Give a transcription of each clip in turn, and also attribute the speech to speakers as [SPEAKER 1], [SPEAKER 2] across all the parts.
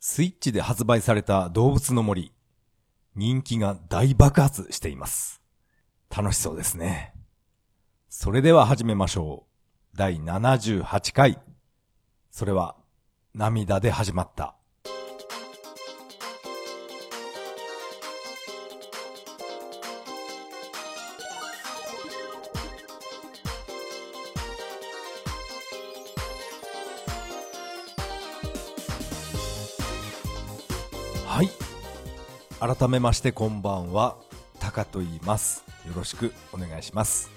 [SPEAKER 1] スイッチで発売された動物の森。人気が大爆発しています。楽しそうですね。それでは始めましょう。第78回。それは、涙で始まった。改めましてこんばんは、タカと言います。よろしくお願いします。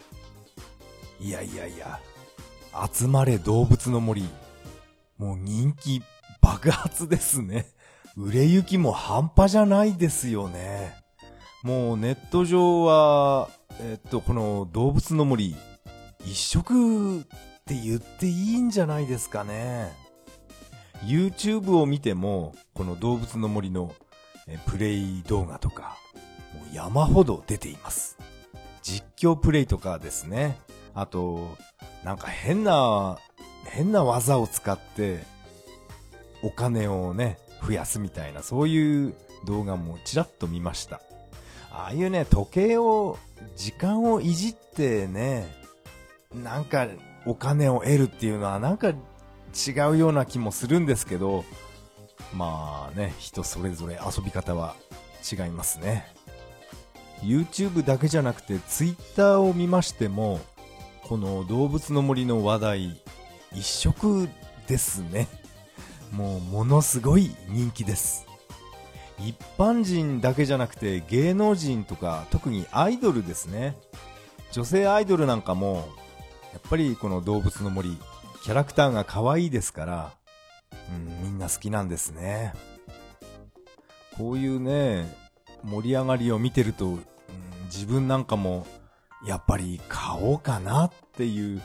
[SPEAKER 1] いやいやいや、集まれ動物の森。もう人気爆発ですね。売れ行きも半端じゃないですよね。もうネット上は、えっと、この動物の森、一色って言っていいんじゃないですかね。YouTube を見ても、この動物の森のプレイ動画とか、もう山ほど出ています。実況プレイとかですね。あと、なんか変な、変な技を使って、お金をね、増やすみたいな、そういう動画もちらっと見ました。ああいうね、時計を、時間をいじってね、なんかお金を得るっていうのはなんか違うような気もするんですけど、まあね、人それぞれ遊び方は違いますね。YouTube だけじゃなくて Twitter を見ましても、この動物の森の話題、一色ですね。もうものすごい人気です。一般人だけじゃなくて芸能人とか特にアイドルですね。女性アイドルなんかも、やっぱりこの動物の森、キャラクターが可愛いですから、うん、みんな好きなんですね。こういうね、盛り上がりを見てると、うん、自分なんかも、やっぱり買おうかなっていう、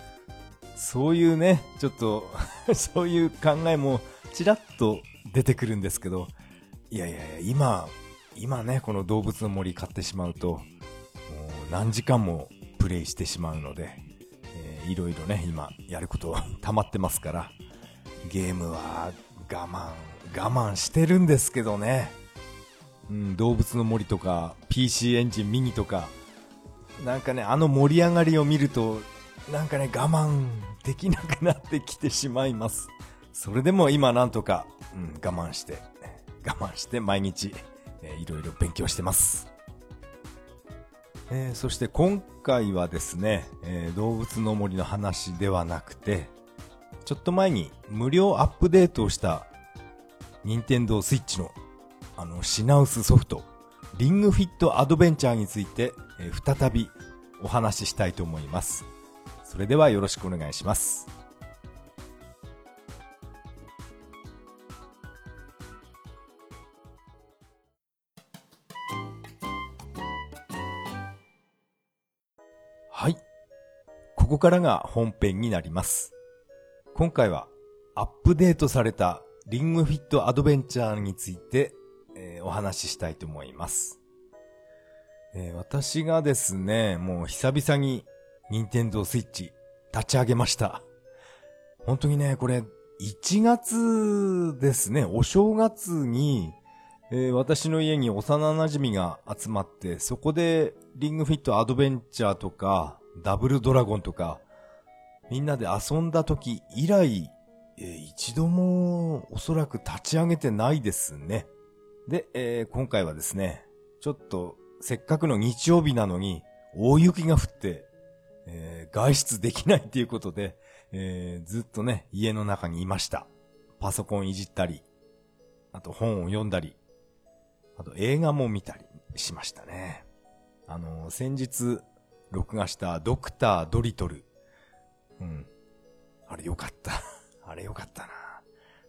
[SPEAKER 1] そういうね、ちょっと、そういう考えもちらっと出てくるんですけど、いやいやいや、今、今ね、この動物の森買ってしまうと、もう何時間もプレイしてしまうので、えーいろいろね、今やること 溜まってますから、ゲームは我慢、我慢してるんですけどね。うん、動物の森とか、PC エンジンミニとか、なんかね、あの盛り上がりを見ると、なんかね、我慢できなくなってきてしまいます。それでも今なんとか、うん、我慢して、我慢して毎日、えーいろいろ勉強してます。えーそして今回はですね、えー動物の森の話ではなくて、ちょっと前に無料アップデートをした任天堂スイッチのあの品薄ソフトリングフィットアドベンチャーについて、えー再びお話ししたいと思います。それではよろしくお願いします。はい。ここからが本編になります。今回はアップデートされたリングフィットアドベンチャーについて、えーお話ししたいと思います。えー私がですね、もう久々に任天堂スイッチ立ち上げました。本当にね、これ1月ですね、お正月に、えー私の家に幼馴染が集まって、そこでリングフィットアドベンチャーとか、ダブルドラゴンとか、みんなで遊んだ時以来、えー一度もおそらく立ち上げてないですね。で、えー今回はですね、ちょっとせっかくの日曜日なのに大雪が降って、えー外出できないっていうことで、えーずっとね、家の中にいました。パソコンいじったり、あと本を読んだり、あと映画も見たりしましたね。あの、先日録画したドクター・ドリトル。うん。あれよかった。あれよかったな。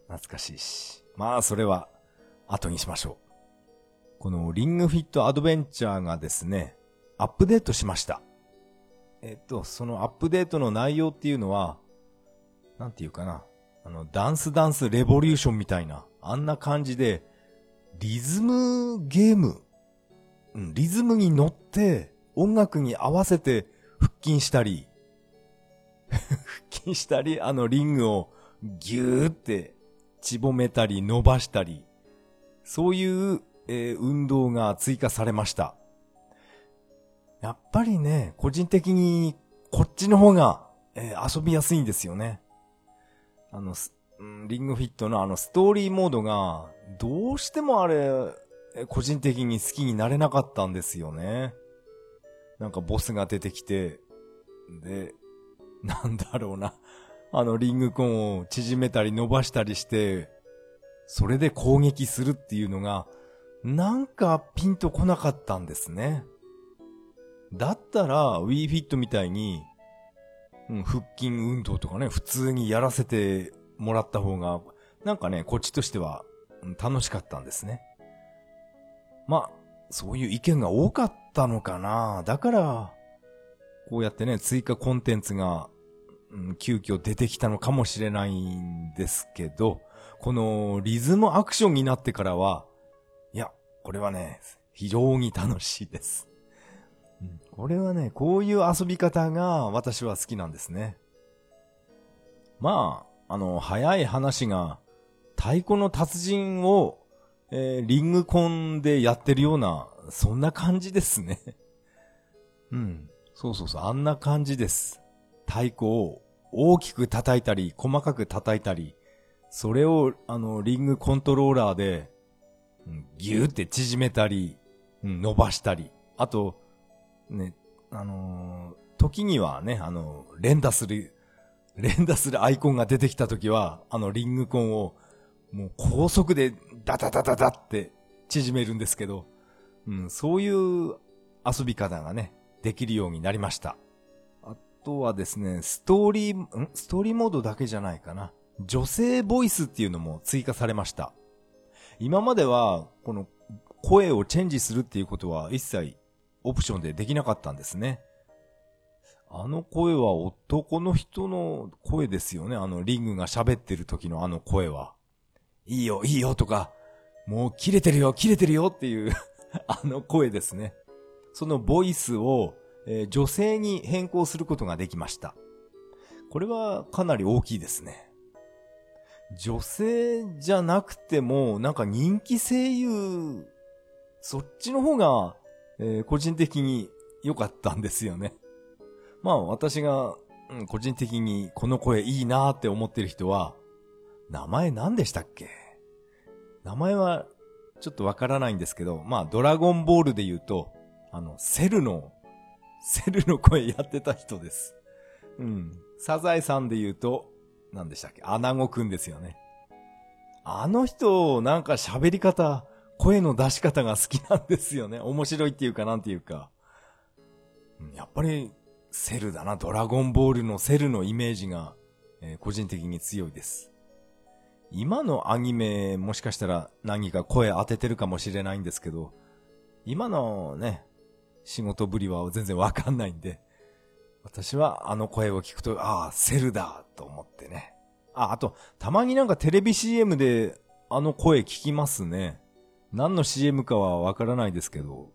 [SPEAKER 1] 懐かしいし。まあ、それは後にしましょう。このリングフィットアドベンチャーがですね、アップデートしました。えっと、そのアップデートの内容っていうのは、なんていうかな。あの、ダンスダンスレボリューションみたいな、あんな感じで、リズムゲーム、うん、リズムに乗って、音楽に合わせて腹筋したり、腹筋したり、あのリングをギューって、ちぼめたり伸ばしたり、そういう、えー運動が追加されました。やっぱりね、個人的にこっちの方が、えー遊びやすいんですよね。あの、リングフィットのあのストーリーモードが、どうしてもあれ、個人的に好きになれなかったんですよね。なんかボスが出てきて、で、なんだろうな。あのリングコンを縮めたり伸ばしたりして、それで攻撃するっていうのが、なんかピンとこなかったんですね。だったら、Wii Fit みたいに、うん、腹筋運動とかね、普通にやらせてもらった方が、なんかね、こっちとしては、楽しかったんですね。まあ、そういう意見が多かったのかな。だから、こうやってね、追加コンテンツが、急遽出てきたのかもしれないんですけど、このリズムアクションになってからは、いや、これはね、非常に楽しいです。うんこれはね、こういう遊び方が私は好きなんですね。まあ、あの、早い話が、太鼓の達人を、えーリングコンでやってるような、そんな感じですね。うん。そうそうそう、あんな感じです。太鼓を大きく叩いたり、細かく叩いたり、それを、あの、リングコントローラーで、ギューって縮めたり、伸ばしたり、あと、ね、あのー時にはね、あの、連打する、連打するアイコンが出てきた時は、あのリングコンを、もう高速でダダダダダって縮めるんですけど、うん、そういう遊び方がね、できるようになりました。あとはですね、ストーリー、ん？ストーリーモードだけじゃないかな。女性ボイスっていうのも追加されました。今までは、この声をチェンジするっていうことは一切オプションでできなかったんですね。あの声は男の人の声ですよね。あのリングが喋ってる時のあの声は。いいよ、いいよとか、もう切れてるよ、切れてるよっていう あの声ですね。そのボイスを、えー女性に変更することができました。これはかなり大きいですね。女性じゃなくても、なんか人気声優、そっちの方が、えー個人的に良かったんですよね。まあ私が、うん個人的にこの声いいなーって思ってる人は、名前何でしたっけ？名前はちょっとわからないんですけど、まあドラゴンボールで言うと、あの、セルの、セルの声やってた人です。うん。サザエさんで言うと、何でしたっけ？アナゴくんですよね。あの人、なんか喋り方、声の出し方が好きなんですよね。面白いっていうかなんていうか。やっぱり、セルだな。ドラゴンボールのセルのイメージが、えー個人的に強いです。今のアニメ、もしかしたら何か声当ててるかもしれないんですけど、今のね、仕事ぶりは全然わかんないんで、私はあの声を聞くと、ああ、セルだと思ってね。あ、あと、たまになんかテレビ CM であの声聞きますね。何の CM かはわからないですけど、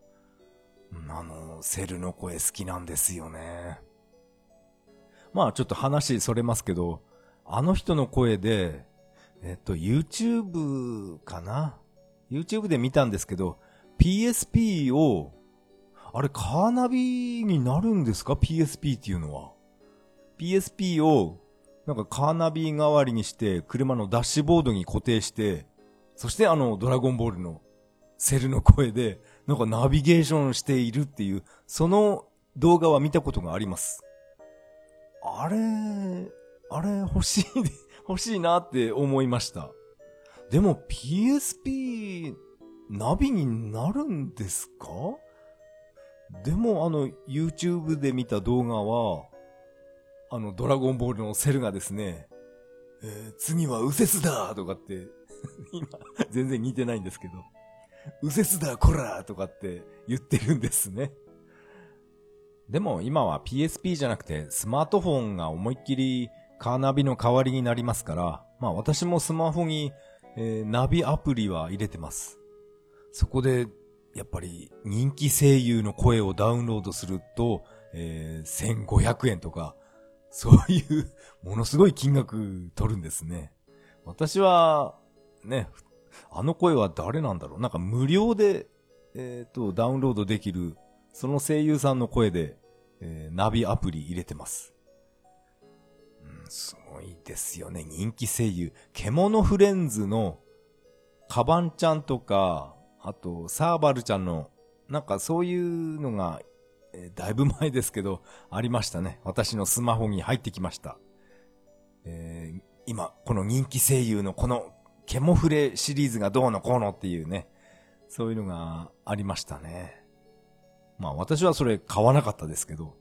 [SPEAKER 1] あの、セルの声好きなんですよね。まあちょっと話それますけど、あの人の声で、えっと、YouTube かな ?YouTube で見たんですけど、PSP を、あれ、カーナビになるんですか ?PSP っていうのは。PSP を、なんかカーナビ代わりにして、車のダッシュボードに固定して、そしてあの、ドラゴンボールのセルの声で、なんかナビゲーションしているっていう、その動画は見たことがあります。あれ、あれ欲しい、欲しいなって思いました。でも PSP、ナビになるんですか？でもあの YouTube で見た動画は、あのドラゴンボールのセルがですね、えー次は右折だとかって、今、全然似てないんですけど、右折だこらとかって言ってるんですね。でも今は PSP じゃなくてスマートフォンが思いっきりカーナビの代わりになりますから、まあ私もスマホに、えーナビアプリは入れてます。そこで、やっぱり人気声優の声をダウンロードすると、えー1500円とか、そういうものすごい金額取るんですね。私は、ね、あの声は誰なんだろうなんか無料で、えっ、と、ダウンロードできる、その声優さんの声で、えーナビアプリ入れてます。うん、すごいですよね。人気声優。獣フレンズの、カバンちゃんとか、あと、サーバルちゃんの、なんかそういうのが、えーだいぶ前ですけど、ありましたね。私のスマホに入ってきました。えー今、この人気声優のこの、ケモフレシリーズがどうのこうのっていうね、そういうのがありましたね。まあ私はそれ買わなかったですけど、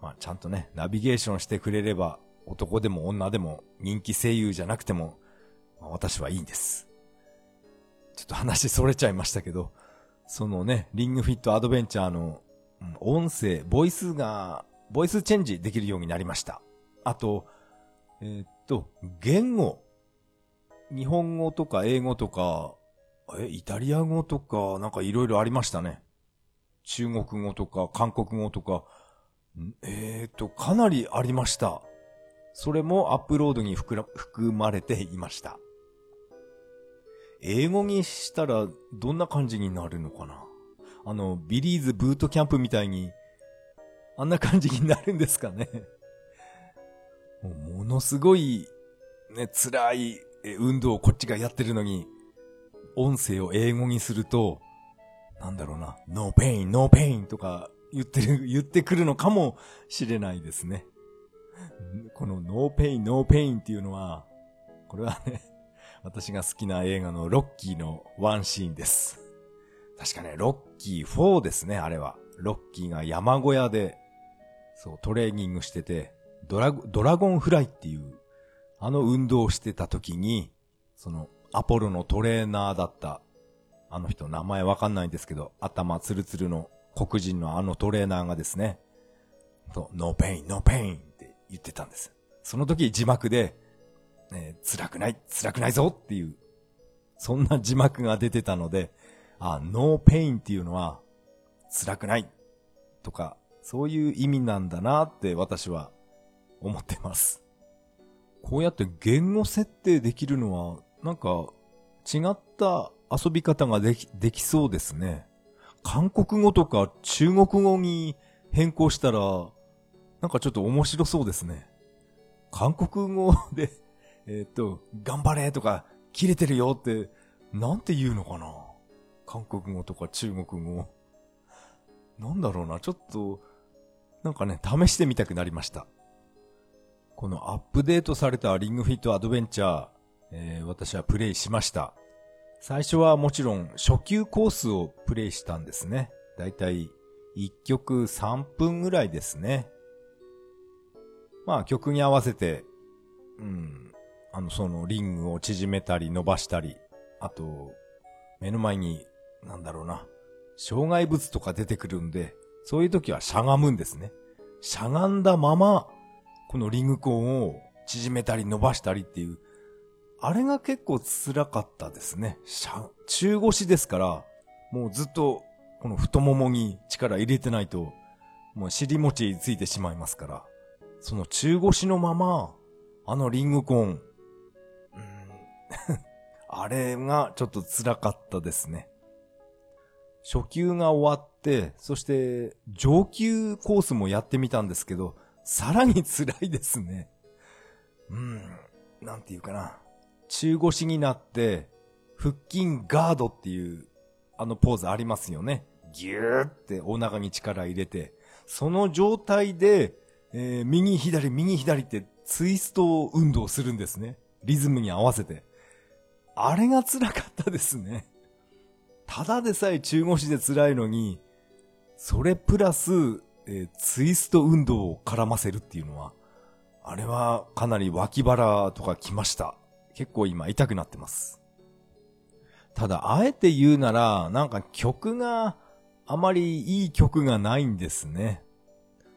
[SPEAKER 1] まあちゃんとね、ナビゲーションしてくれれば、男でも女でも人気声優じゃなくても、まあ私はいいんです。ちょっと話それちゃいましたけど、そのね、リングフィットアドベンチャーの、音声、ボイスが、ボイスチェンジできるようになりました。あと、えーっと、言語。日本語とか英語とか、え、イタリア語とか、なんかいろいろありましたね。中国語とか、韓国語とか、えーっと、かなりありました。それもアップロードに含ら含まれていました。英語にしたらどんな感じになるのかな？あの、ビリーズブートキャンプみたいに、あんな感じになるんですかね？もものすごい、ね、辛い運動をこっちがやってるのに、音声を英語にすると、なんだろうな、no pain, no pain とか言ってる、言ってくるのかもしれないですね。この no pain, no pain っていうのは、これはね、私が好きな映画のロッキーのワンシーンです。確かね、ロッキー4ですね、あれは。ロッキーが山小屋で、そう、トレーニングしてて、ドラゴ、ドラゴンフライっていう、あの運動をしてた時に、その、アポロのトレーナーだった、あの人名前わかんないんですけど、頭ツルツルの黒人のあのトレーナーがですね、そう、no pain, no pain って言ってたんです。その時字幕で、ね、辛くない、辛くないぞっていう、そんな字幕が出てたので、あ、no pain っていうのは、辛くないとか、そういう意味なんだなって私は思ってます。こうやって言語設定できるのは、なんか違った遊び方ができ、できそうですね。韓国語とか中国語に変更したら、なんかちょっと面白そうですね。韓国語で、えっ、と、頑張れとか、切れてるよって、なんて言うのかな？韓国語とか中国語。なんだろうな、ちょっと、なんかね、試してみたくなりました。このアップデートされたリングフィットアドベンチャー、えー私はプレイしました。最初はもちろん初級コースをプレイしたんですね。だいたい1曲3分ぐらいですね。まあ曲に合わせて、うん、あのそのリングを縮めたり伸ばしたり、あと、目の前に、なんだろうな、障害物とか出てくるんで、そういう時はしゃがむんですね。しゃがんだまま、このリングコーンを縮めたり伸ばしたりっていう、あれが結構辛かったですね。しゃ、中腰ですから、もうずっと、この太ももに力入れてないと、もう尻餅ついてしまいますから、その中腰のまま、あのリングコーン、あれがちょっと辛かったですね。初級が終わって、そして上級コースもやってみたんですけど、さらに辛いですね。うん、なんていうかな。中腰になって、腹筋ガードっていう、あのポーズありますよね。ぎゅーってお腹に力入れて、その状態で、えー右左右左ってツイスト運動するんですね。リズムに合わせて。あれが辛かったですね。ただでさえ中腰で辛いのに、それプラス、えーツイスト運動を絡ませるっていうのは、あれはかなり脇腹とかきました。結構今痛くなってます。ただ、あえて言うなら、なんか曲があまりいい曲がないんですね。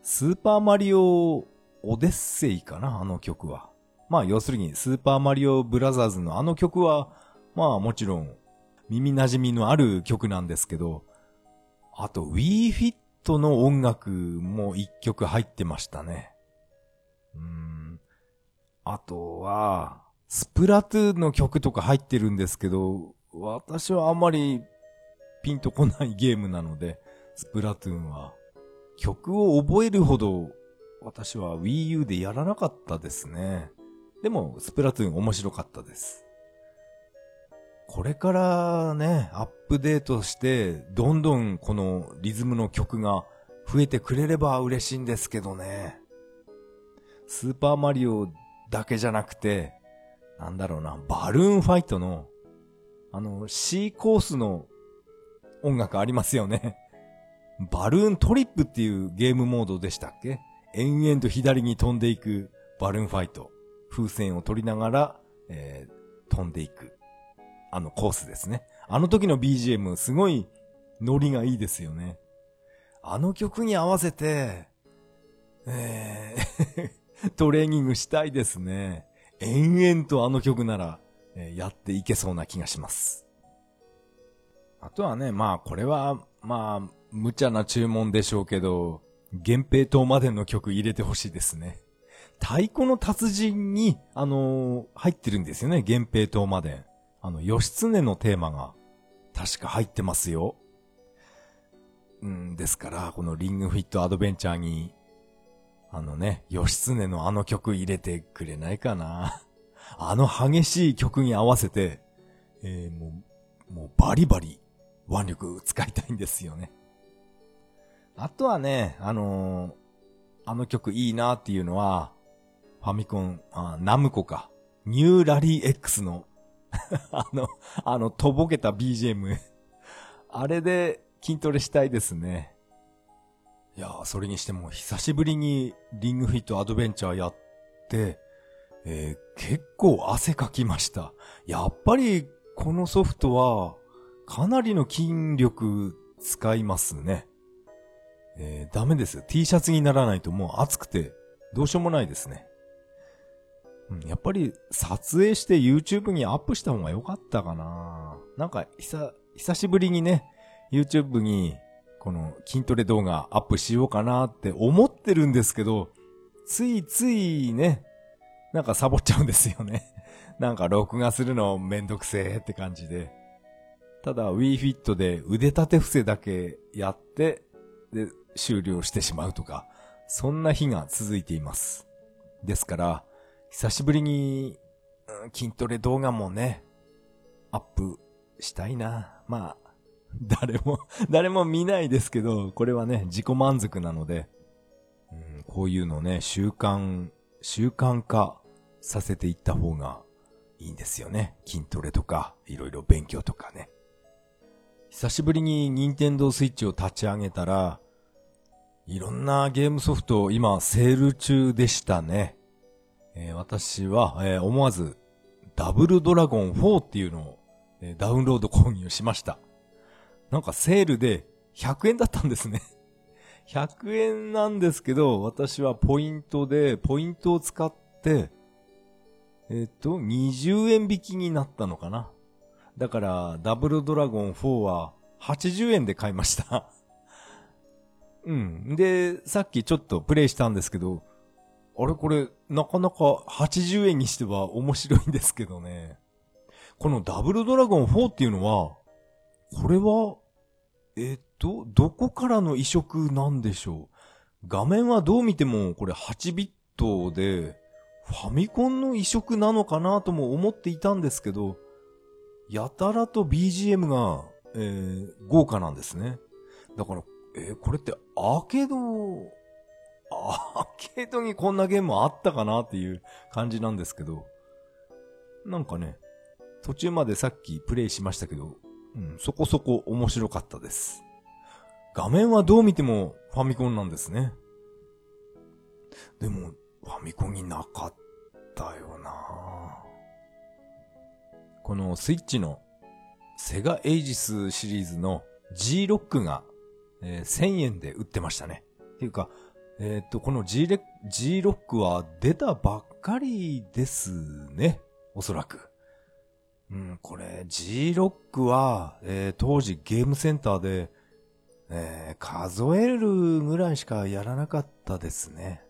[SPEAKER 1] スーパーマリオオデッセイかな、あの曲は。まあ要するにスーパーマリオブラザーズのあの曲は、まあもちろん耳馴染みのある曲なんですけど、あと Wii Fit の音楽も一曲入ってましたね。うん。あとは、スプラトゥーンの曲とか入ってるんですけど、私はあんまりピンとこないゲームなので、スプラトゥーンは。曲を覚えるほど、私は Wii U でやらなかったですね。でも、スプラトゥーン面白かったです。これからね、アップデートして、どんどんこのリズムの曲が増えてくれれば嬉しいんですけどね。スーパーマリオだけじゃなくて、なんだろうな、バルーンファイトの、あの、C コースの音楽ありますよね。バルーントリップっていうゲームモードでしたっけ？延々と左に飛んでいくバルーンファイト。風船を取りながら、えー、飛んでいく。あのコースですね。あの時の BGM すごいノリがいいですよね。あの曲に合わせて、えー トレーニングしたいですね。延々とあの曲なら、えー、やっていけそうな気がします。あとはね、まあこれは、まあ、無茶な注文でしょうけど、源平島までの曲入れてほしいですね。太鼓の達人に、あのー、入ってるんですよね、源平島まで。あの、義経のテーマが、確か入ってますよ。うん、ですから、このリングフィットアドベンチャーに、あのね、義経のあの曲入れてくれないかな。あの激しい曲に合わせて、えー、もう、もうバリバリ腕力使いたいんですよね。あとはね、あのー、あの曲いいなっていうのは、ファミコン、あナムコか。ニューラリー X の あの、あの、とぼけた BGM あれで筋トレしたいですね。いやーそれにしても久しぶりにリングフィットアドベンチャーやって、えー、結構汗かきました。やっぱりこのソフトはかなりの筋力使いますね。えー、ダメです。T シャツにならないともう暑くてどうしようもないですね。やっぱり撮影して YouTube にアップした方が良かったかななんか、久、久しぶりにね、YouTube にこの筋トレ動画アップしようかなって思ってるんですけど、ついついね、なんかサボっちゃうんですよね。なんか録画するのめんどくせえって感じで。ただ Wii Fit で腕立て伏せだけやって、で、終了してしまうとか、そんな日が続いています。ですから、久しぶりに、筋トレ動画もね、アップしたいな。まあ、誰も 誰も見ないですけど、これはね、自己満足なので、うん、こういうのね、習慣、習慣化させていった方がいいんですよね。筋トレとか、いろいろ勉強とかね。久しぶりに任天堂スイッチを立ち上げたら、いろんなゲームソフト今セール中でしたね。えー、私は、えー、思わず、ダブルドラゴン4っていうのを、えー、ダウンロード購入しました。なんかセールで100円だったんですね。100円なんですけど、私はポイントで、ポイントを使って、えっ、と、20円引きになったのかな。だから、ダブルドラゴン4は80円で買いました うん。で、さっきちょっとプレイしたんですけど、あれこれ、なかなか80円にしては面白いんですけどね。このダブルドラゴン4っていうのは、これは、えっと、どこからの移植なんでしょう？画面はどう見てもこれ8ビットで、ファミコンの移植なのかなとも思っていたんですけど、やたらと BGM が、えー、豪華なんですね。だから、えー、これってアーケードアーケードにこんなゲームあったかなっていう感じなんですけど、なんかね、途中までさっきプレイしましたけど、うん、そこそこ面白かったです。画面はどう見てもファミコンなんですね。でも、ファミコンになかったよなこのスイッチのセガエイジスシリーズの G ロックが、えー、1000円で売ってましたね。っていうか、えっ、と、この G レ G ロックは出たばっかりですね。おそらく。うん、これ G ロックは、えー、当時ゲームセンターで、えー、数えるぐらいしかやらなかったですね。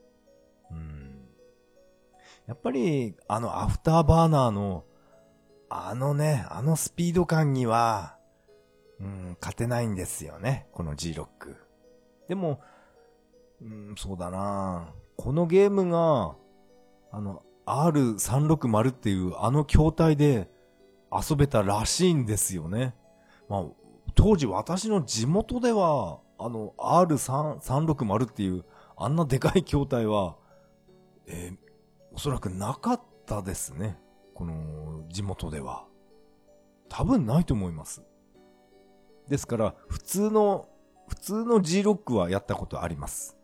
[SPEAKER 1] うん。やっぱり、あのアフターバーナーの、あのね、あのスピード感には、うん、勝てないんですよね、この G ロック。でも、うん、そうだなこのゲームが、あの、R360 っていうあの筐体で遊べたらしいんですよね。まあ、当時私の地元では、あの、R360 っていうあんなでかい筐体は、えー、おそらくなかったですね。この地元では。多分ないと思います。ですから、普通の、普通の G ロックはやったことあります。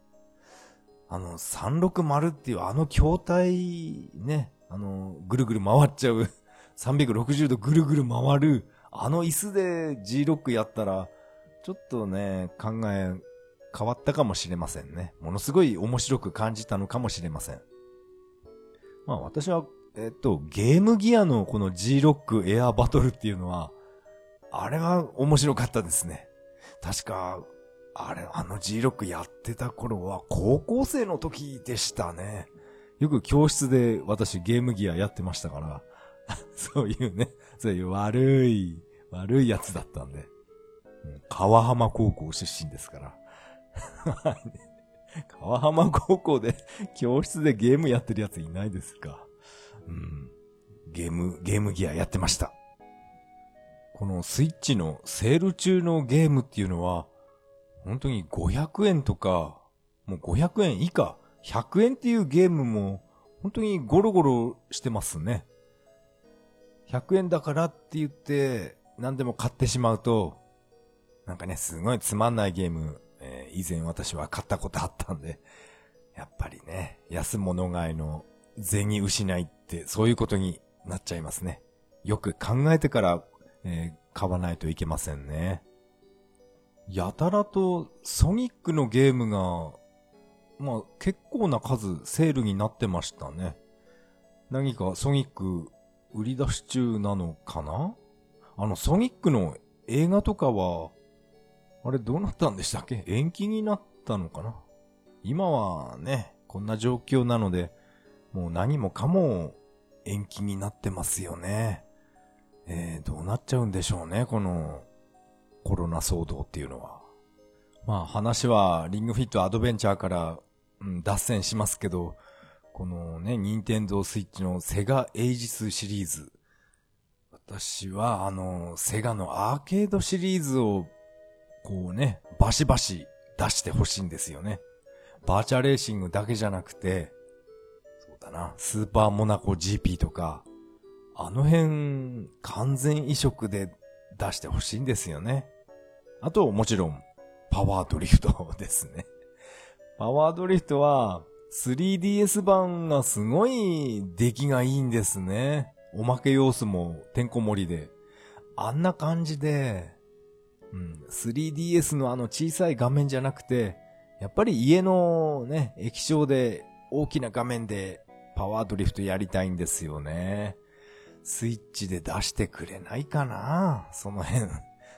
[SPEAKER 1] あの、360っていうあの筐体ね、あの、ぐるぐる回っちゃう、360度ぐるぐる回る、あの椅子で G ロックやったら、ちょっとね、考え変わったかもしれませんね。ものすごい面白く感じたのかもしれません。まあ私は、えっと、ゲームギアのこの G ロックエアバトルっていうのは、あれは面白かったですね。確か、あれ、あの G ロックやってた頃は高校生の時でしたね。よく教室で私ゲームギアやってましたから、そういうね、そういう悪い、悪いやつだったんで。川浜高校出身ですから。川浜高校で教室でゲームやってるやついないですか。うん。ゲーム、ゲームギアやってました。このスイッチのセール中のゲームっていうのは、本当に500円とか、もう500円以下、100円っていうゲームも、本当にゴロゴロしてますね。100円だからって言って、何でも買ってしまうと、なんかね、すごいつまんないゲーム、えー、以前私は買ったことあったんで、やっぱりね、安物買いの銭失いって、そういうことになっちゃいますね。よく考えてから、えー、買わないといけませんね。やたらとソニックのゲームが、まあ結構な数セールになってましたね。何かソニック売り出し中なのかな？あのソニックの映画とかは、あれどうなったんでしたっけ？延期になったのかな？今はね、こんな状況なので、もう何もかも延期になってますよね。えー、どうなっちゃうんでしょうね、このコロナ騒動っていうのは。まあ話はリングフィットアドベンチャーから、うん、脱線しますけど、このね、ニンテンドースイッチのセガエイジスシリーズ。私はあの、セガのアーケードシリーズを、こうね、バシバシ出してほしいんですよね。バーチャレーシングだけじゃなくて、そうだな、スーパーモナコ GP とか、あの辺、完全移植で出してほしいんですよね。あと、もちろん、パワードリフトですね。パワードリフトは、3DS 版がすごい出来がいいんですね。おまけ要素もてんこ盛りで。あんな感じで、うん、3DS のあの小さい画面じゃなくて、やっぱり家のね、液晶で大きな画面でパワードリフトやりたいんですよね。スイッチで出してくれないかなその辺。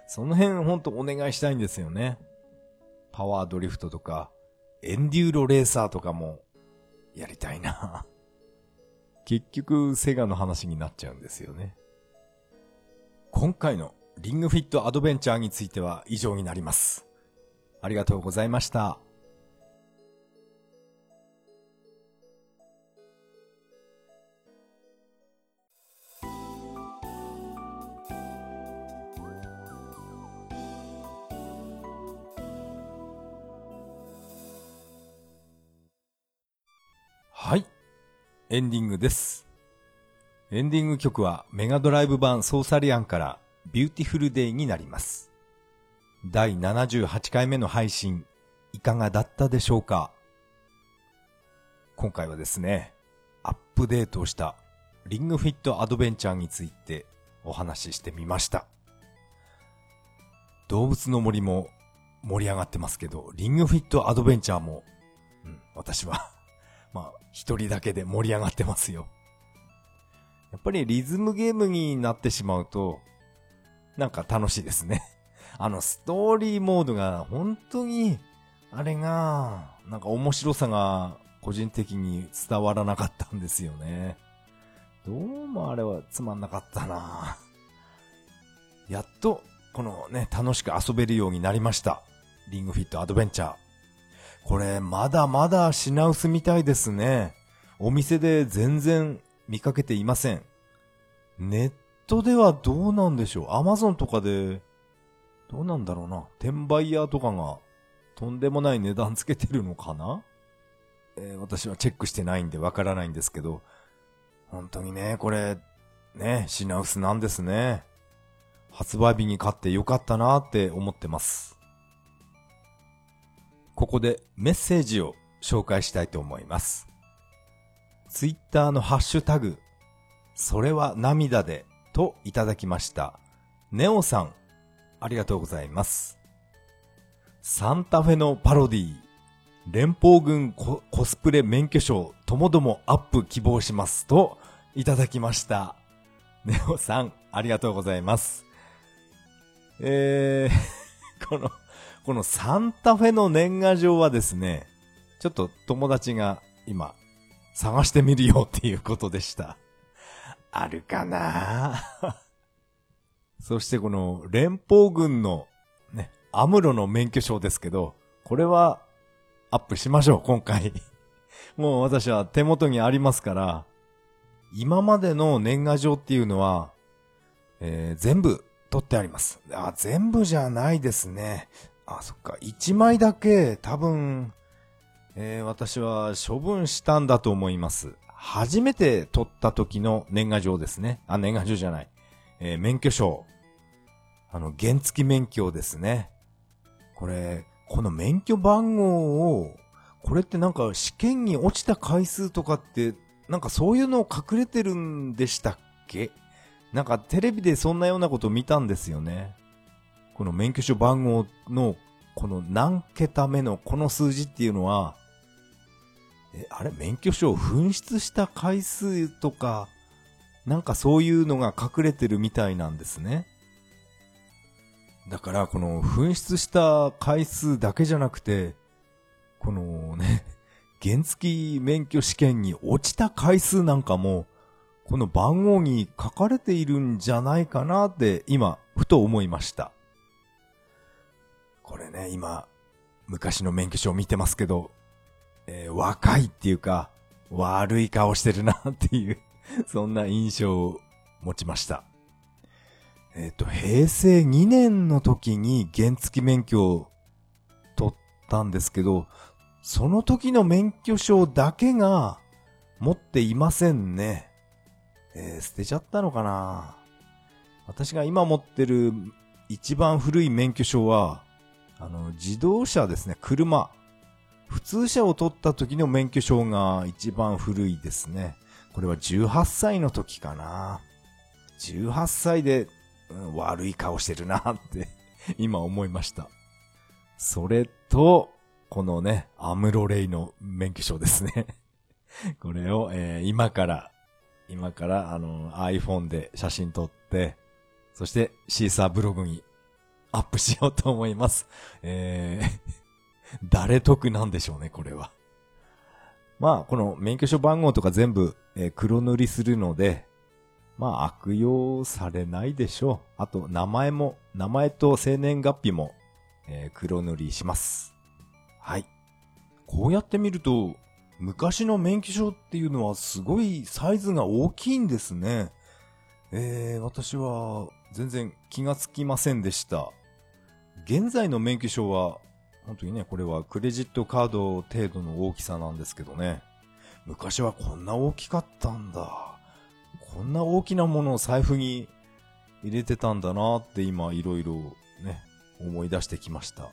[SPEAKER 1] その辺ほんとお願いしたいんですよね。パワードリフトとか、エンデューロレーサーとかも、やりたいな。結局、セガの話になっちゃうんですよね。今回のリングフィットアドベンチャーについては以上になります。ありがとうございました。エンディングです。エンディング曲はメガドライブ版ソーサリアンからビューティフルデイになります。第78回目の配信、いかがだったでしょうか？今回はですね、アップデートしたリングフィットアドベンチャーについてお話ししてみました。動物の森も盛り上がってますけど、リングフィットアドベンチャーも、うん、私はまあ、一人だけで盛り上がってますよ。やっぱりリズムゲームになってしまうと、なんか楽しいですね。あの、ストーリーモードが本当に、あれが、なんか面白さが個人的に伝わらなかったんですよね。どうもあれはつまんなかったなやっと、このね、楽しく遊べるようになりました。リングフィットアドベンチャー。これ、まだまだ品薄みたいですね。お店で全然見かけていません。ネットではどうなんでしょう？アマゾンとかで、どうなんだろうな？転売屋とかがとんでもない値段つけてるのかな？えー、私はチェックしてないんでわからないんですけど、本当にね、これ、ね、品薄なんですね。発売日に買ってよかったなって思ってます。ここでメッセージを紹介したいと思います。ツイッターのハッシュタグ、それは涙でといただきました。ネオさん、ありがとうございます。サンタフェのパロディ、連邦軍コスプレ免許証ともどもアップ希望しますといただきました。ネオさん、ありがとうございます。えー この、このサンタフェの年賀状はですね、ちょっと友達が今探してみるよっていうことでした。あるかな？そしてこの連邦軍のね、アムロの免許証ですけど、これはアップしましょう、今回。もう私は手元にありますから、今までの年賀状っていうのは、えー、全部取ってあります。あ、全部じゃないですね。あ、そっか。1枚だけ多分、えー、私は処分したんだと思います。初めて取った時の年賀状ですね。あ、年賀状じゃない。えー、免許証。あの、原付免許ですね。これ、この免許番号を、これってなんか試験に落ちた回数とかって、なんかそういうのを隠れてるんでしたっけ？なんかテレビでそんなようなことを見たんですよね。この免許証番号のこの何桁目のこの数字っていうのは、え、あれ？免許証を紛失した回数とか、なんかそういうのが隠れてるみたいなんですね。だからこの紛失した回数だけじゃなくて、このね、原付免許試験に落ちた回数なんかも、この番号に書かれているんじゃないかなって今、ふと思いました。これね、今、昔の免許証を見てますけど、えー、若いっていうか、悪い顔してるなっていう そんな印象を持ちました。えっ、ー、と、平成2年の時に原付免許を取ったんですけど、その時の免許証だけが持っていませんね。えー、捨てちゃったのかな私が今持ってる一番古い免許証は、あの、自動車ですね、車。普通車を取った時の免許証が一番古いですね。これは18歳の時かな。18歳で、うん、悪い顔してるなって 今思いました。それと、このね、アムロレイの免許証ですね これを、えー、今から、今からあの iPhone で写真撮って、そしてシーサーブログにアップしようと思います。えー誰得なんでしょうね、これは。まあ、この免許証番号とか全部、えー、黒塗りするので、まあ、悪用されないでしょう。あと、名前も、名前と生年月日も、えー、黒塗りします。はい。こうやって見ると、昔の免許証っていうのはすごいサイズが大きいんですね。えー、私は全然気がつきませんでした。現在の免許証は、本当にね、これはクレジットカード程度の大きさなんですけどね。昔はこんな大きかったんだ。こんな大きなものを財布に入れてたんだなって今いろいろね、思い出してきました。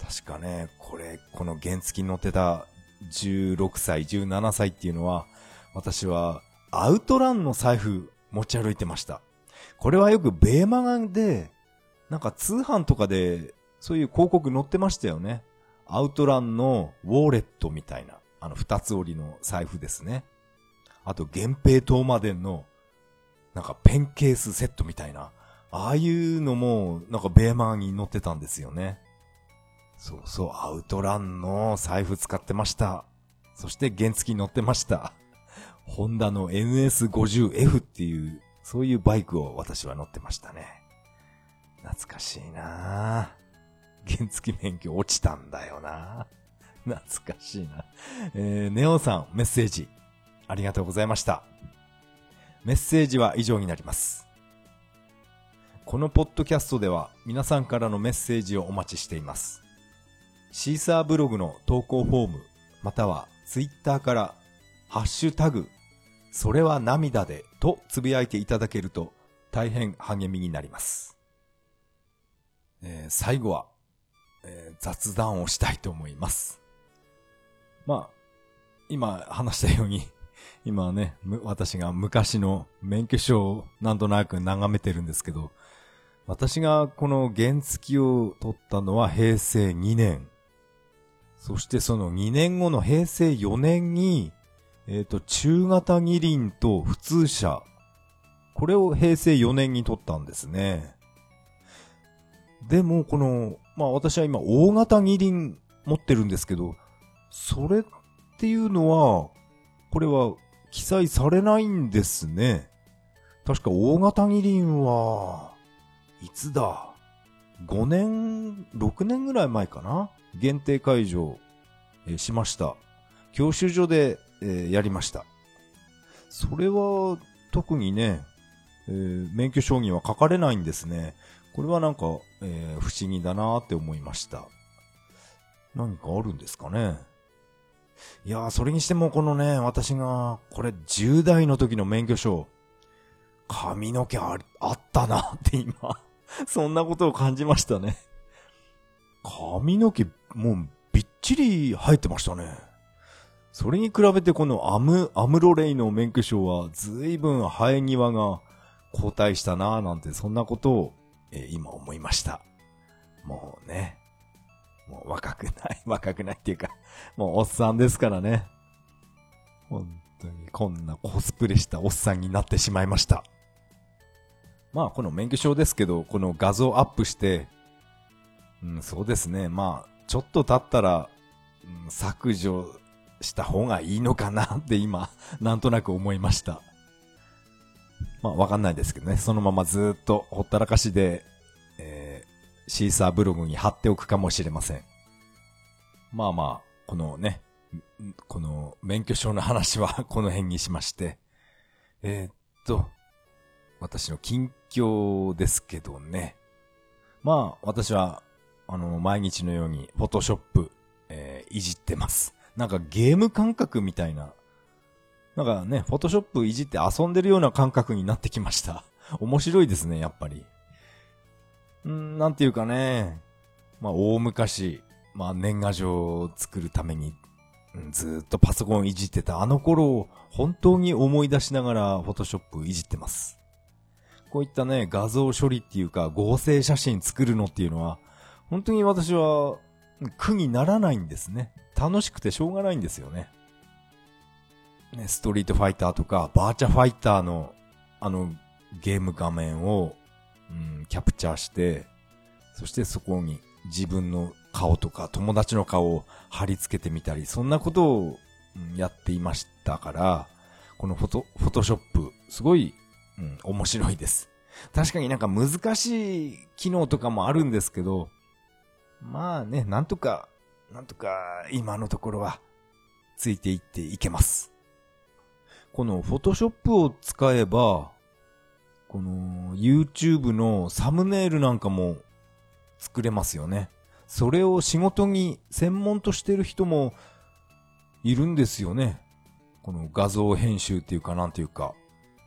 [SPEAKER 1] 確かね、これ、この原付に乗ってた16歳、17歳っていうのは、私はアウトランの財布持ち歩いてました。これはよくベーマガンでなんか通販とかで、そういう広告載ってましたよね。アウトランのウォーレットみたいな、あの二つ折りの財布ですね。あと、源平東馬伝の、なんかペンケースセットみたいな、ああいうのも、なんかベーマーに載ってたんですよね。そうそう、アウトランの財布使ってました。そして原付に乗ってました。ホンダの NS50F っていう、そういうバイクを私は乗ってましたね。懐かしいな原付免許落ちたんだよな懐かしいな。えー、ネオンさん、メッセージ、ありがとうございました。メッセージは以上になります。このポッドキャストでは皆さんからのメッセージをお待ちしています。シーサーブログの投稿フォーム、またはツイッターからハッシュタグ、それは涙でとつぶやいていただけると大変励みになります。えー、最後は、えー、雑談をしたいと思います。まあ、今話したように、今ね、私が昔の免許証をなんとなく眺めてるんですけど、私がこの原付を取ったのは平成2年。そしてその2年後の平成4年に、えっ、ー、と、中型二輪と普通車。これを平成4年に取ったんですね。でも、この、まあ私は今大型二輪持ってるんですけど、それっていうのは、これは記載されないんですね。確か大型二輪は、いつだ ?5 年、6年ぐらい前かな？限定解除、え、しました。教習所で、えー、やりました。それは特にね、えー、免許証には書かれないんですね。これはなんか、えー、不思議だなって思いました。何かあるんですかね？いやー、それにしてもこのね、私が、これ10代の時の免許証、髪の毛ああったなって今 そんなことを感じましたね。髪の毛、もう、びっちり生えてましたね。それに比べてこのアム、アムロレイの免許証は随分生え際が後退したなぁなんてそんなことを、え、今思いました。もうね。もう若くない、若くないっていうか、もうおっさんですからね。本当にこんなコスプレしたおっさんになってしまいました。まあこの免許証ですけど、この画像アップして、うん、そうですね。まあ、ちょっと経ったら、うん、削除した方がいいのかなって今、なんとなく思いました。まあわかんないですけどね。そのままずっとほったらかしで、えー、シーサーブログに貼っておくかもしれません。まあまあ、このね、この免許証の話は この辺にしまして、えー、っと、私の近況ですけどね。まあ、私は、あの、毎日のように、フォトショップ、えー、いじってます。なんかゲーム感覚みたいな、なんかね、フォトショップいじって遊んでるような感覚になってきました。面白いですね、やっぱり。んなんていうかね、まあ、大昔、まあ、年賀状を作るために、ずっとパソコンいじってたあの頃を本当に思い出しながらフォトショップいじってます。こういったね、画像処理っていうか合成写真作るのっていうのは、本当に私は苦にならないんですね。楽しくてしょうがないんですよね。ストリートファイターとか、バーチャファイターの、あの、ゲーム画面を、うん、キャプチャーして、そしてそこに自分の顔とか友達の顔を貼り付けてみたり、そんなことを、やっていましたから、このフォト、フォトショップ、すごいうん、面白いです。確かになんか難しい機能とかもあるんですけど、まあね、なんとか、なんとか今のところはついていっていけます。このフォトショップを使えば、この YouTube のサムネイルなんかも作れますよね。それを仕事に専門としてる人もいるんですよね。この画像編集っていうかなんていうか。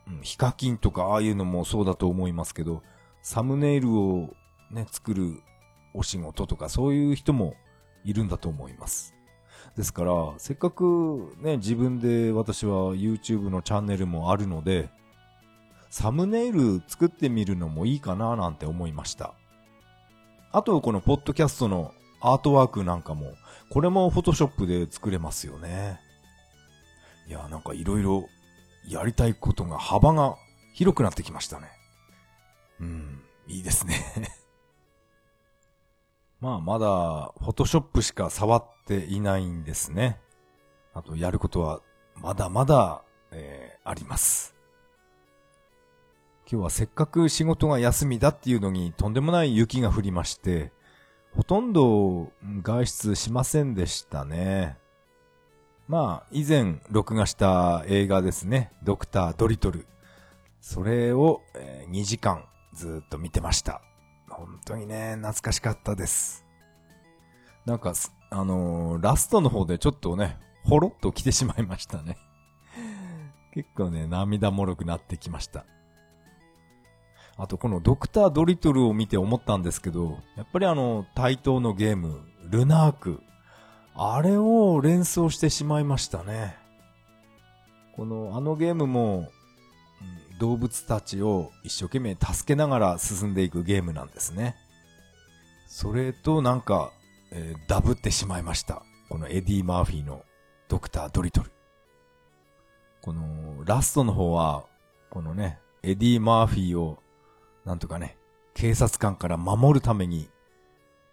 [SPEAKER 1] うん、ヒカキンとかああいうのもそうだと思いますけど、サムネイルをね、作るお仕事とかそういう人もいるんだと思います。ですから、せっかくね、自分で私は YouTube のチャンネルもあるので、サムネイル作ってみるのもいいかななんて思いました。あと、このポッドキャストのアートワークなんかも、これもフォトショップで作れますよね。いや、なんかいろいろやりたいことが幅が広くなってきましたね。うん、いいですね まあ、まだ、フォトショップしか触っていないんですね。あとやることはまだまだ、えー、あります。今日はせっかく仕事が休みだっていうのにとんでもない雪が降りまして、ほとんど外出しませんでしたね。まあ、以前録画した映画ですね。ドクター・ドリトル。それを、えー、2時間ずっと見てました。本当にね、懐かしかったです。なんか、あのー、ラストの方でちょっとね、ほろっと来てしまいましたね。結構ね、涙もろくなってきました。あとこのドクタードリトルを見て思ったんですけど、やっぱりあの、対等のゲーム、ルナーク。あれを連想してしまいましたね。この、あのゲームも、動物たちを一生懸命助けながら進んでいくゲームなんですね。それとなんか、えー、ダブってしまいました。このエディ・マーフィーのドクター・ドリトル。このラストの方は、このね、エディ・マーフィーをなんとかね、警察官から守るために、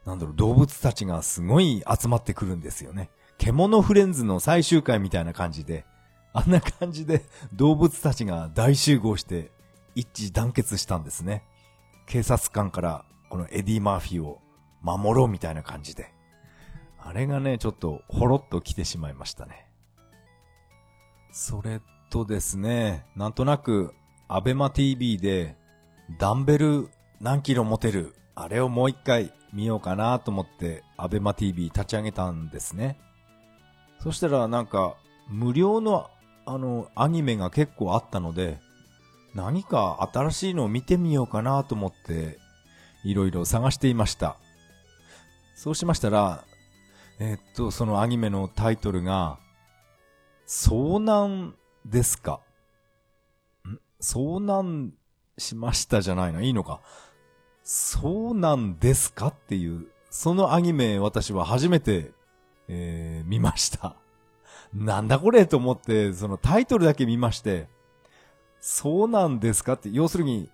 [SPEAKER 1] なんだろう、動物たちがすごい集まってくるんですよね。けものフレンズの最終回みたいな感じで、あんな感じで動物たちが大集合して一致団結したんですね。警察官からこのエディ・マーフィーを守ろうみたいな感じで。あれがね、ちょっとほろっと来てしまいましたね。それとですね、なんとなく、アベマ TV でダンベル何キロ持てるあれをもう一回見ようかなと思って、アベマ TV 立ち上げたんですね。そしたらなんか、無料のあの、アニメが結構あったので、何か新しいのを見てみようかなと思って、いろいろ探していました。そうしましたら、えー、っと、そのアニメのタイトルが、遭難ですか？ん？遭難しましたじゃないな。いいのか？そうなんですかっていう、そのアニメ私は初めて、えー、見ました。なんだこれと思って、そのタイトルだけ見まして、そうなんですかって、要するに、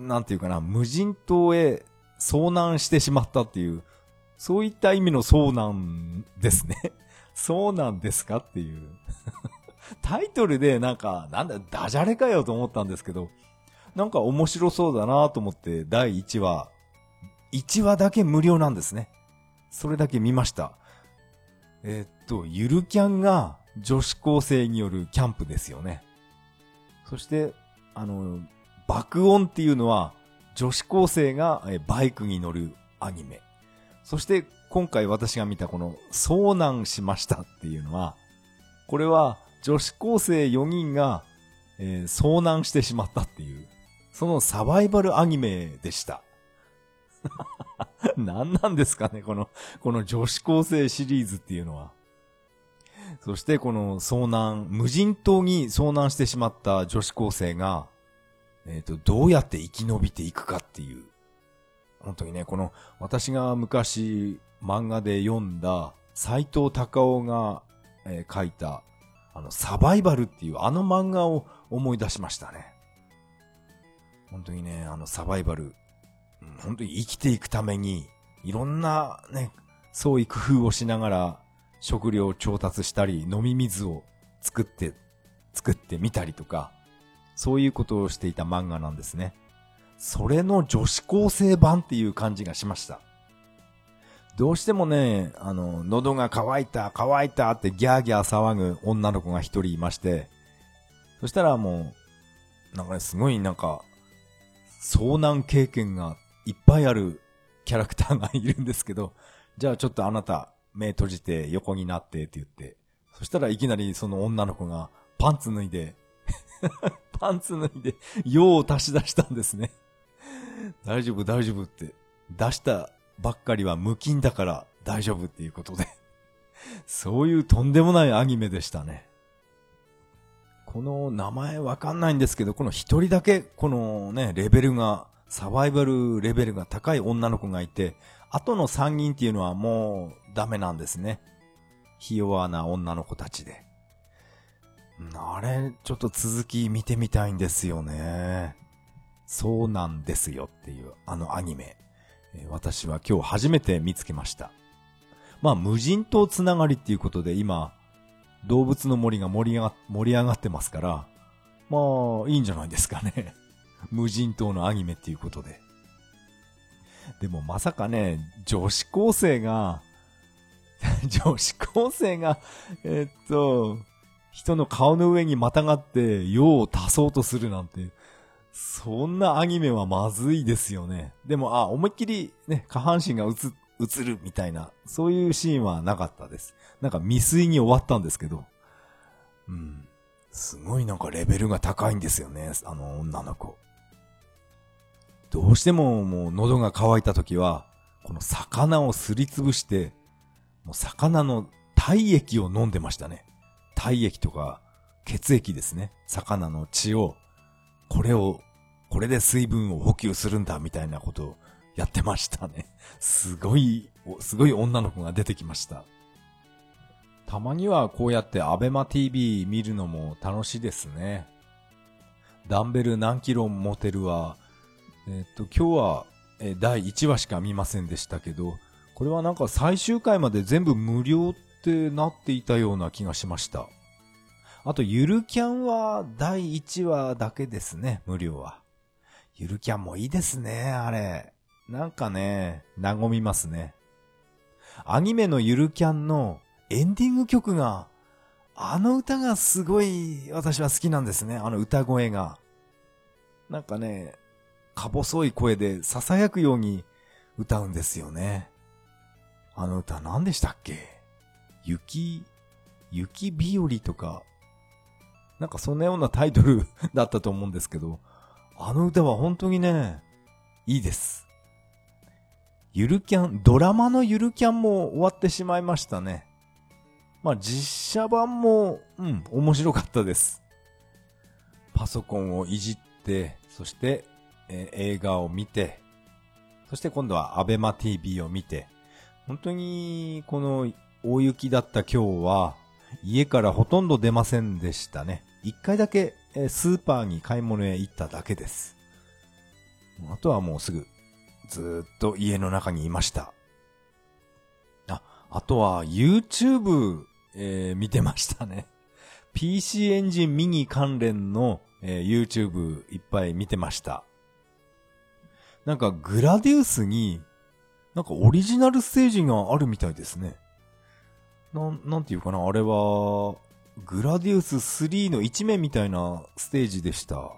[SPEAKER 1] なんていうかな、無人島へ遭難してしまったっていう、そういった意味の遭難ですね。そうなんですかっていう。タイトルでなんか、なんだ、ダジャレかよと思ったんですけど、なんか面白そうだなと思って第1話、1話だけ無料なんですね。それだけ見ました。え、っと、ゆるキャンが女子高生によるキャンプですよね。そして、あの、爆音っていうのは女子高生がバイクに乗るアニメ。そして今回私が見たこの遭難しましたっていうのは、これは女子高生4人が、えー、遭難してしまったっていうそのサバイバルアニメでした。何なんですかね、この、この女子高生シリーズっていうのは。そしてこの遭難、無人島に遭難してしまった女子高生が、えっ、ー、と、どうやって生き延びていくかっていう。本当にね、この、私が昔漫画で読んだ斎藤隆夫が、えー、書いた、あの、サバイバルっていうあの漫画を思い出しましたね。本当にね、あのサバイバル、本当に生きていくために、いろんなね、創意工夫をしながら、食料を調達したり、飲み水を作って、作ってみたりとか、そういうことをしていた漫画なんですね。それの女子高生版っていう感じがしました。どうしてもね、あの、喉が渇いた、渇いたってギャーギャー騒ぐ女の子が一人いまして、そしたらもう、なんかね、すごいなんか、遭難経験がいっぱいあるキャラクターがいるんですけど、じゃあちょっとあなた目閉じて横になってって言って、そしたらいきなりその女の子がパンツ脱いで パンツ脱いで用を足し出したんですね大丈夫大丈夫って出したばっかりは無菌だから大丈夫っていうことでそういうとんでもないアニメでしたね。この名前わかんないんですけど、この一人だけ、このね、レベルが、サバイバルレベルが高い女の子がいて、後の3人っていうのはもうダメなんですね。ひ弱な女の子たちで。あれ、ちょっと続き見てみたいんですよね。そうなんですよっていう、あのアニメ。私は今日初めて見つけました。まあ、無人島つながりっていうことで今、動物の森が盛り上が盛り上がってますから、まあ、いいんじゃないですかね。無人島のアニメっていうことで。でもまさかね、女子高生が、女子高生が、えっと、人の顔の上にまたがって用を足そうとするなんて、そんなアニメはまずいですよね。でも、あ、思いっきりね、下半身が映、映るみたいな、そういうシーンはなかったです。なんか未遂に終わったんですけど。うん。すごいなんかレベルが高いんですよね、あの女の子。どうしてももう喉が渇いた時は、この魚をすりつぶして、もう魚の体液を飲んでましたね。体液とか血液ですね。魚の血を、これを、これで水分を補給するんだみたいなことをやってましたね。すごい、すごい女の子が出てきました。たまにはこうやってアベマ TV 見るのも楽しいですね。ダンベル何キロ持てるは、えっと、今日は、え第1話しか見ませんでしたけど、これはなんか最終回まで全部無料ってなっていたような気がしました。あと、ゆるキャンは第1話だけですね、無料は。ゆるキャンもいいですね、あれ。なんかね、和みますね。アニメのゆるキャンのエンディング曲が、あの歌がすごい私は好きなんですね。あの歌声が。なんかね、か細い声で囁くように歌うんですよね。あの歌何でしたっけ？雪、雪日和とか、なんかそんなようなタイトル だったと思うんですけど、あの歌は本当にね、いいです。ゆるキャン、ドラマのゆるキャンも終わってしまいましたね。まあ実写版も、うん、面白かったです。パソコンをいじって、そして、えー、映画を見て、そして今度はアベマ TV を見て、本当にこの大雪だった今日は家からほとんど出ませんでしたね。一回だけスーパーに買い物へ行っただけです。あとはもうすぐずっと家の中にいました。あ、あとは YouTube えー、見てましたね。PC エンジンミニ関連の、えー、YouTube いっぱい見てました。なんかグラディウスに、なんかオリジナルステージがあるみたいですね。なん、なんていうかな、あれは、グラディウス3の一面みたいなステージでした。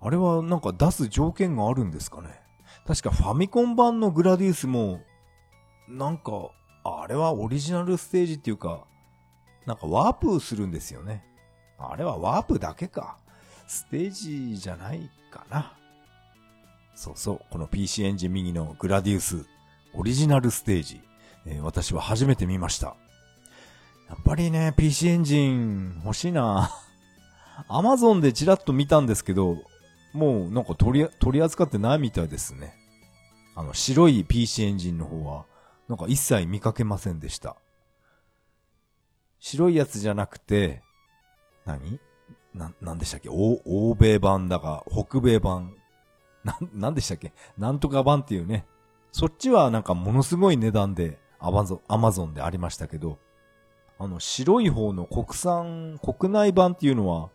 [SPEAKER 1] あれはなんか出す条件があるんですかね？確かファミコン版のグラディウスも、なんかあれはオリジナルステージっていうか、なんかワープするんですよね。あれはワープだけか。ステージじゃないかな。そうそう、この PC エンジン右のグラディウス、オリジナルステージ、えー、私は初めて見ました。やっぱりね、PC エンジン欲しいな。アマゾンでチラッと見たんですけど、もうなんか取り、取り扱ってないみたいですね。あの、白い PC エンジンの方は、なんか一切見かけませんでした。白いやつじゃなくて、何？な、なんでしたっけ？欧、欧米版だが、北米版。な、なんでしたっけ？なんとか版っていうね。そっちはなんかものすごい値段で、アマゾン、アマゾンでありましたけど、あの、白い方の国産、国内版っていうのは、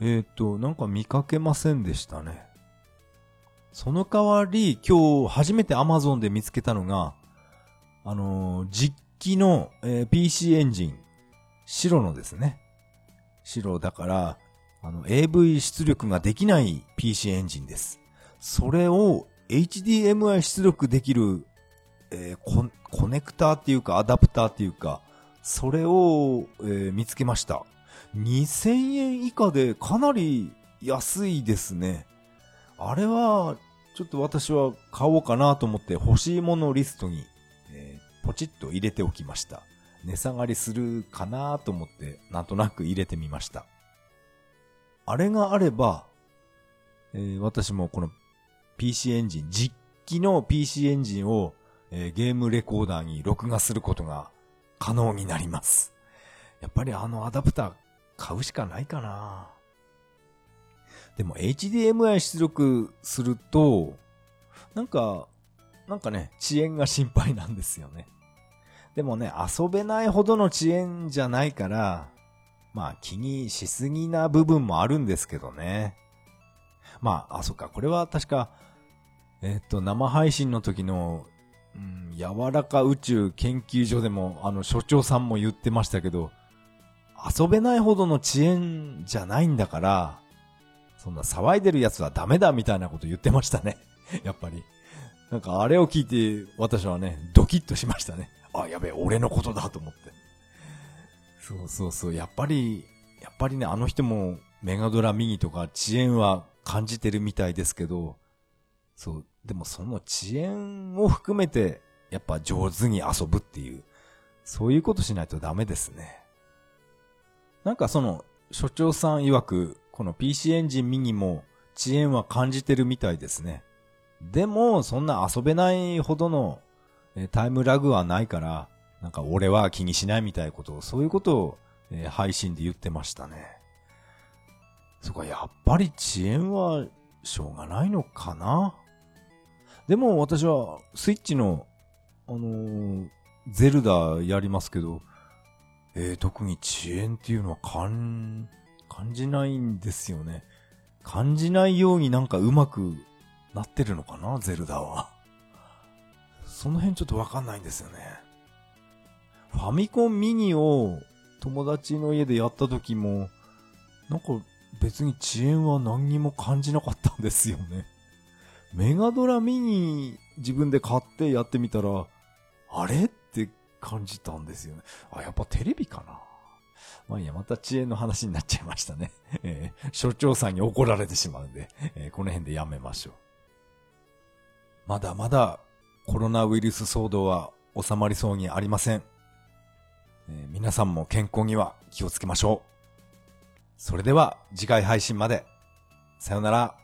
[SPEAKER 1] えっ、ー、と、なんか見かけませんでしたね。その代わり、今日初めてアマゾンで見つけたのが、あのー、実機の、えー、PC エンジン、白のですね。白だから、あの、AV 出力ができない PC エンジンです。それを HDMI 出力できる、えー、コネクターっていうかアダプターっていうか、それを、えー、見つけました。2000円以下でかなり安いですね。あれは、ちょっと私は買おうかなと思って欲しいものリストにえポチッと入れておきました。値下がりするかなと思って、なんとなく入れてみました。あれがあれば、えー、私もこの PC エンジン、実機の PC エンジンを、えー、ゲームレコーダーに録画することが可能になります。やっぱりあのアダプター買うしかないかなでも HDMI 出力すると、なんかなんかね、遅延が心配なんですよね。でもね、遊べないほどの遅延じゃないから、まあ気にしすぎな部分もあるんですけどね。まあ、あ、そっか、これは確か、えっ、と、生配信の時の、うん、柔らか宇宙研究所でも、あの、所長さんも言ってましたけど、遊べないほどの遅延じゃないんだから、そんな騒いでるやつはダメだみたいなこと言ってましたね。やっぱり。なんかあれを聞いて、私はね、ドキッとしましたね。あ、やべえ、俺のことだと思って。そうそうそう、やっぱり、やっぱりね、あの人もメガドラミニとか遅延は感じてるみたいですけど、そう、でもその遅延を含めて、やっぱ上手に遊ぶっていう、そういうことしないとダメですね。なんかその、所長さん曰く、この PC エンジンミニも遅延は感じてるみたいですね。でも、そんな遊べないほどのタイムラグはないから、なんか俺は気にしないみたいなことを、そういうことを、配信で言ってましたね。そっか、やっぱり遅延はしょうがないのかな？でも私はスイッチの、あのーゼルダやりますけど、えー特に遅延っていうのは感、感じないんですよね。感じないようになんかうまくなってるのかなゼルダは。その辺ちょっとわかんないんですよね。ファミコンミニを友達の家でやった時も、なんか別に遅延は何にも感じなかったんですよね。メガドラミニ自分で買ってやってみたら、あれって感じたんですよね。あ、やっぱテレビかな。まあいいや、また遅延の話になっちゃいましたね。えー所長さんに怒られてしまうんで、えーこの辺でやめましょう。まだまだコロナウイルス騒動は収まりそうにありません。えー皆さんも健康には気をつけましょう。それでは次回配信まで。さよなら。